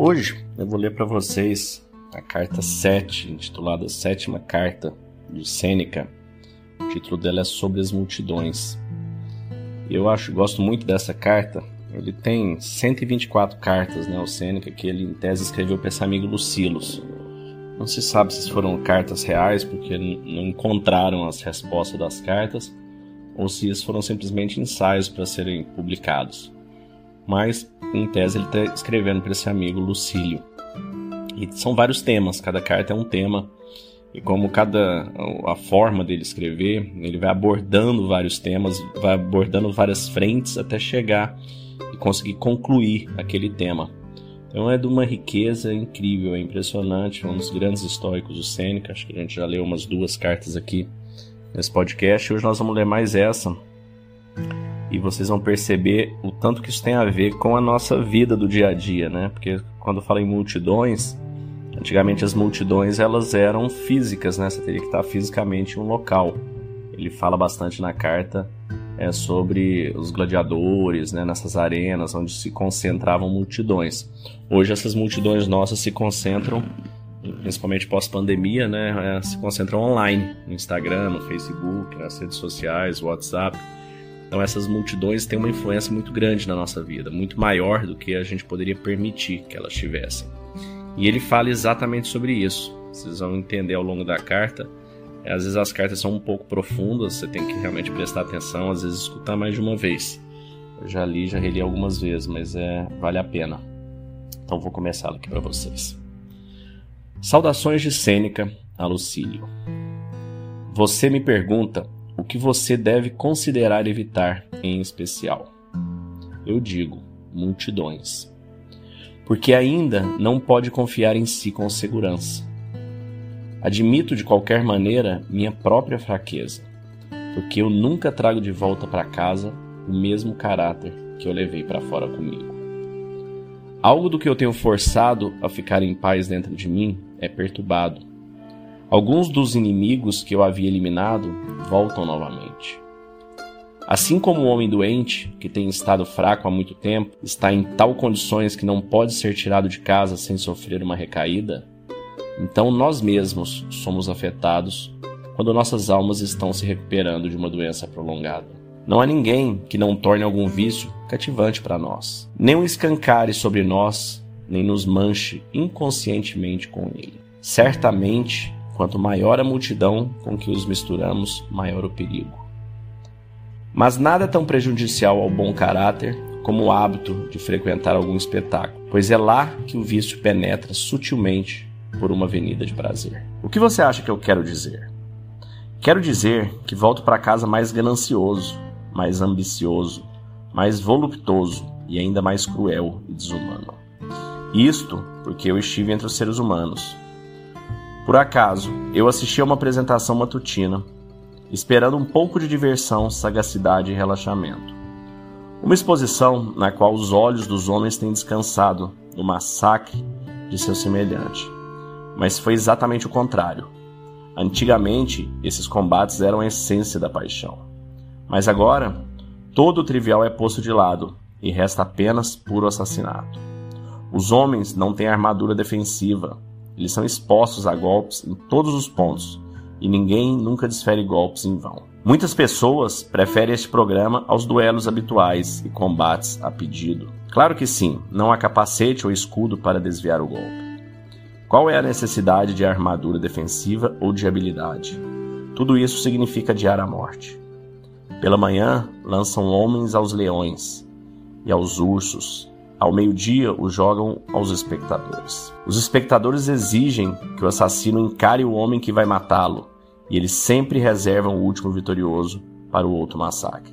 Hoje eu vou ler para vocês a carta 7, intitulada Sétima Carta de Sêneca. O título dela é Sobre as Multidões. Eu acho, gosto muito dessa carta. Ele tem 124 cartas, né, o Sêneca, que ele em tese escreveu para esse amigo Lucilos. Não se sabe se foram cartas reais, porque não encontraram as respostas das cartas, ou se foram simplesmente ensaios para serem publicados. Mas, em tese, ele está escrevendo para esse amigo Lucílio. E são vários temas, cada carta é um tema. E como cada a forma dele escrever, ele vai abordando vários temas, vai abordando várias frentes até chegar e conseguir concluir aquele tema. Então é de uma riqueza incrível, é impressionante, um dos grandes históricos do Sêneca, acho que a gente já leu umas duas cartas aqui nesse podcast. Hoje nós vamos ler mais essa. E vocês vão perceber o tanto que isso tem a ver com a nossa vida do dia a dia, né? Porque quando fala em multidões, antigamente as multidões elas eram físicas, né? Você teria que estar fisicamente em um local. Ele fala bastante na carta é, sobre os gladiadores, né? Nessas arenas onde se concentravam multidões. Hoje essas multidões nossas se concentram principalmente pós-pandemia, né, é, se concentram online, no Instagram, no Facebook, nas redes sociais, WhatsApp. Então essas multidões têm uma influência muito grande na nossa vida, muito maior do que a gente poderia permitir que elas tivessem. E ele fala exatamente sobre isso. Vocês vão entender ao longo da carta. Às vezes as cartas são um pouco profundas, você tem que realmente prestar atenção, às vezes escutar mais de uma vez. Eu já li, já reli algumas vezes, mas é vale a pena. Então vou começar aqui para vocês. Saudações de Sêneca a Lucílio. Você me pergunta o que você deve considerar evitar em especial. Eu digo, multidões. Porque ainda não pode confiar em si com segurança. Admito de qualquer maneira minha própria fraqueza, porque eu nunca trago de volta para casa o mesmo caráter que eu levei para fora comigo. Algo do que eu tenho forçado a ficar em paz dentro de mim é perturbado. Alguns dos inimigos que eu havia eliminado voltam novamente. Assim como o homem doente, que tem estado fraco há muito tempo, está em tal condições que não pode ser tirado de casa sem sofrer uma recaída, então nós mesmos somos afetados quando nossas almas estão se recuperando de uma doença prolongada. Não há ninguém que não torne algum vício cativante para nós, nem o escancare sobre nós, nem nos manche inconscientemente com ele. Certamente, quanto maior a multidão com que os misturamos, maior o perigo. Mas nada é tão prejudicial ao bom caráter como o hábito de frequentar algum espetáculo, pois é lá que o vício penetra sutilmente por uma avenida de prazer. O que você acha que eu quero dizer? Quero dizer que volto para casa mais ganancioso, mais ambicioso, mais voluptuoso e ainda mais cruel e desumano. Isto porque eu estive entre os seres humanos. Por acaso, eu assisti a uma apresentação matutina, esperando um pouco de diversão, sagacidade e relaxamento. Uma exposição na qual os olhos dos homens têm descansado no massacre de seu semelhante. Mas foi exatamente o contrário. Antigamente, esses combates eram a essência da paixão. Mas agora, todo o trivial é posto de lado e resta apenas puro assassinato. Os homens não têm armadura defensiva, eles são expostos a golpes em todos os pontos e ninguém nunca desfere golpes em vão. Muitas pessoas preferem este programa aos duelos habituais e combates a pedido. Claro que sim, não há capacete ou escudo para desviar o golpe. Qual é a necessidade de armadura defensiva ou de habilidade? Tudo isso significa adiar a morte. Pela manhã lançam homens aos leões e aos ursos. Ao meio-dia os jogam aos espectadores. Os espectadores exigem que o assassino encare o homem que vai matá-lo, e eles sempre reservam o último vitorioso para o outro massacre.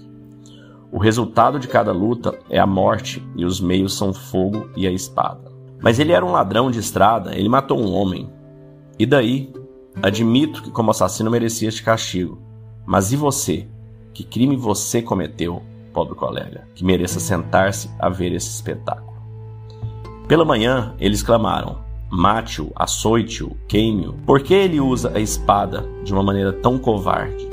O resultado de cada luta é a morte, e os meios são fogo e a espada. Mas ele era um ladrão de estrada, ele matou um homem. E daí? Admito que como assassino merecia este castigo. Mas e você? Que crime você cometeu, pobre colega, que mereça sentar-se a ver esse espetáculo? Pela manhã, eles clamaram: Mate-o, açoite-o, queime-o. Por que ele usa a espada de uma maneira tão covarde?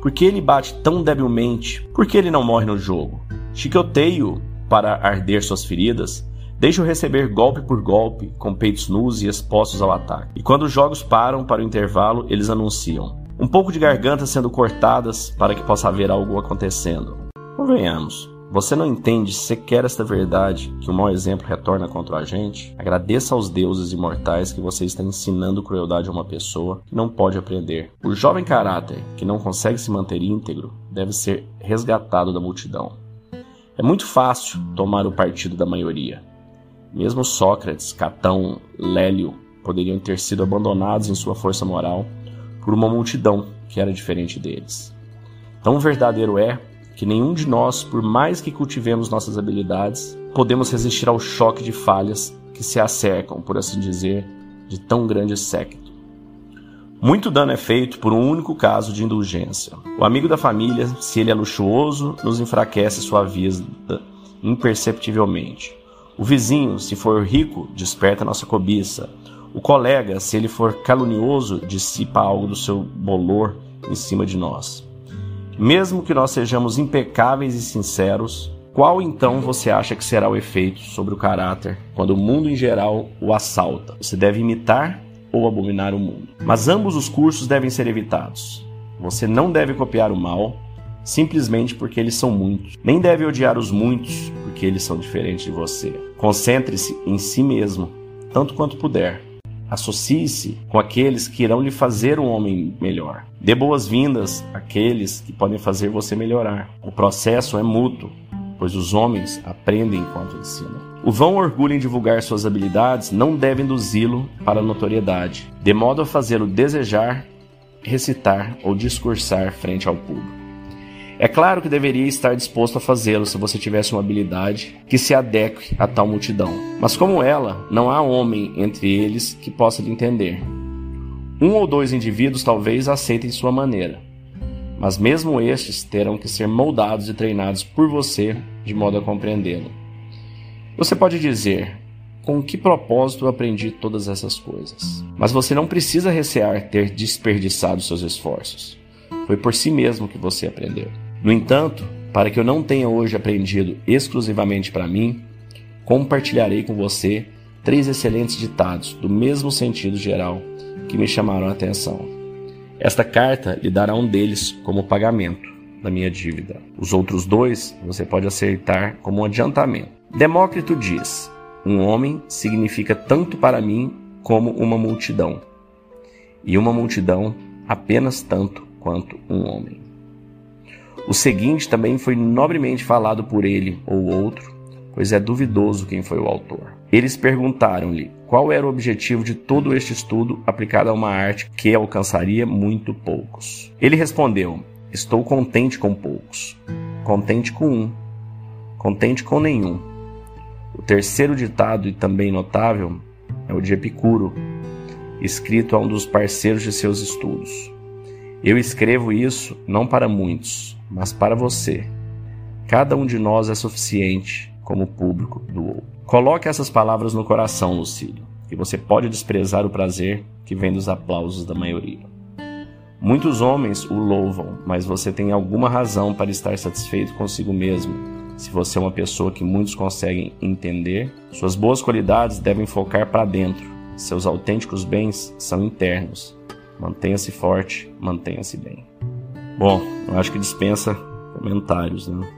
Por que ele bate tão debilmente? Por que ele não morre no jogo? Chicoteie-o para arder suas feridas? Deixa-o receber golpe por golpe, com peitos nus e expostos ao ataque. E quando os jogos param para o intervalo, eles anunciam: um pouco de garganta sendo cortadas para que possa haver algo acontecendo. Convenhamos, você não entende sequer esta verdade que o mau exemplo retorna contra a gente? Agradeça aos deuses imortais que você está ensinando crueldade a uma pessoa que não pode aprender. O jovem caráter que não consegue se manter íntegro deve ser resgatado da multidão. É muito fácil tomar o partido da maioria. Mesmo Sócrates, Catão, Lélio poderiam ter sido abandonados em sua força moral por uma multidão que era diferente deles. Tão verdadeiro é que nenhum de nós, por mais que cultivemos nossas habilidades, podemos resistir ao choque de falhas que se acercam, por assim dizer, de tão grande séquito. Muito dano é feito por um único caso de indulgência. O amigo da família, se ele é luxuoso, nos enfraquece sua vida imperceptivelmente. O vizinho, se for rico, desperta nossa cobiça. O colega, se ele for calunioso, dissipa algo do seu bolor em cima de nós. Mesmo que nós sejamos impecáveis e sinceros, qual então você acha que será o efeito sobre o caráter quando o mundo em geral o assalta? Você deve imitar ou abominar o mundo. Mas ambos os cursos devem ser evitados. Você não deve copiar o mal simplesmente porque eles são muitos. Nem deve odiar os muitos porque eles são diferentes de você. Concentre-se em si mesmo, tanto quanto puder Associe-se com aqueles que irão lhe fazer um homem melhor. Dê boas-vindas àqueles que podem fazer você melhorar. O processo é mútuo, pois os homens aprendem enquanto ensinam. O vão orgulho em divulgar suas habilidades não deve induzi-lo para a notoriedade, de modo a fazê-lo desejar, recitar ou discursar frente ao público. É claro que deveria estar disposto a fazê-lo se você tivesse uma habilidade que se adeque a tal multidão. Mas como ela, não há homem entre eles que possa lhe entender. Um ou dois indivíduos talvez aceitem sua maneira, mas mesmo estes terão que ser moldados e treinados por você de modo a compreendê-lo. Você pode dizer: com que propósito eu aprendi todas essas coisas? Mas você não precisa recear ter desperdiçado seus esforços. Foi por si mesmo que você aprendeu. No entanto, para que eu não tenha hoje aprendido exclusivamente para mim, compartilharei com você três excelentes ditados do mesmo sentido geral que me chamaram a atenção. Esta carta lhe dará um deles como pagamento da minha dívida. Os outros dois você pode aceitar como um adiantamento. Demócrito diz: Um homem significa tanto para mim como uma multidão, e uma multidão apenas tanto quanto um homem. O seguinte também foi nobremente falado por ele ou outro, pois é duvidoso quem foi o autor. Eles perguntaram-lhe qual era o objetivo de todo este estudo aplicado a uma arte que alcançaria muito poucos. Ele respondeu: Estou contente com poucos, contente com um, contente com nenhum. O terceiro ditado e também notável é o de Epicuro, escrito a um dos parceiros de seus estudos. Eu escrevo isso não para muitos, mas para você. Cada um de nós é suficiente como público do outro. Coloque essas palavras no coração, Lucílio, que você pode desprezar o prazer que vem dos aplausos da maioria. Muitos homens o louvam, mas você tem alguma razão para estar satisfeito consigo mesmo. Se você é uma pessoa que muitos conseguem entender, suas boas qualidades devem focar para dentro. Seus autênticos bens são internos. Mantenha-se forte, mantenha-se bem. Bom, eu acho que dispensa comentários, né?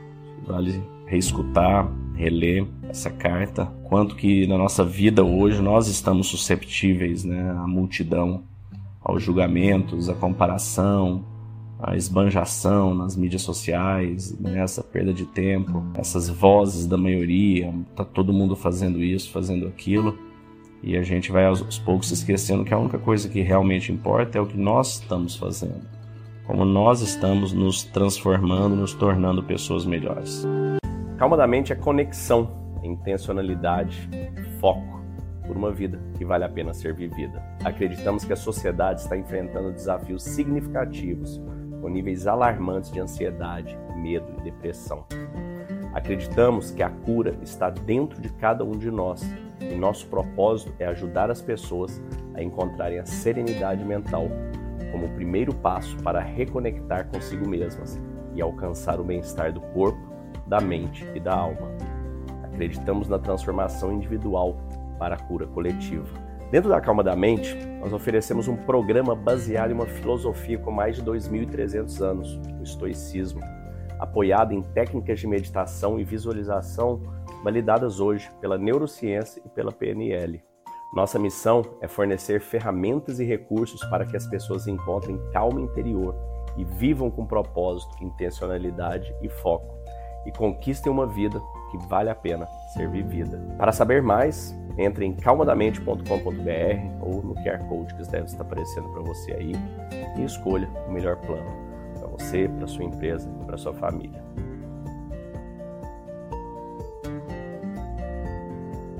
Vale reescutar, reler essa carta. Quanto que na nossa vida hoje nós estamos susceptíveis, né? À multidão, aos julgamentos, à comparação, à esbanjação nas mídias sociais, né? essa perda de tempo, essas vozes da maioria, tá todo mundo fazendo isso, fazendo aquilo. E a gente vai aos poucos esquecendo que a única coisa que realmente importa é o que nós estamos fazendo como nós estamos nos transformando, nos tornando pessoas melhores. Calma da mente é conexão, é intencionalidade, foco por uma vida que vale a pena ser vivida. Acreditamos que a sociedade está enfrentando desafios significativos, com níveis alarmantes de ansiedade, medo e depressão. Acreditamos que a cura está dentro de cada um de nós e nosso propósito é ajudar as pessoas a encontrarem a serenidade mental como o primeiro passo para reconectar consigo mesmas e alcançar o bem-estar do corpo, da mente e da alma. Acreditamos na transformação individual para a cura coletiva. Dentro da Calma da Mente, nós oferecemos um programa baseado em uma filosofia com mais de 2.300 anos, o estoicismo, apoiado em técnicas de meditação e visualização validadas hoje pela neurociência e pela PNL. Nossa missão é fornecer ferramentas e recursos para que as pessoas encontrem calma interior e vivam com propósito, intencionalidade e foco e conquistem uma vida que vale a pena ser vivida. Para saber mais, entre em calmadamente.com.br ou no QR Code que deve estar aparecendo para você aí e escolha o melhor plano para você, para sua empresa e para sua família.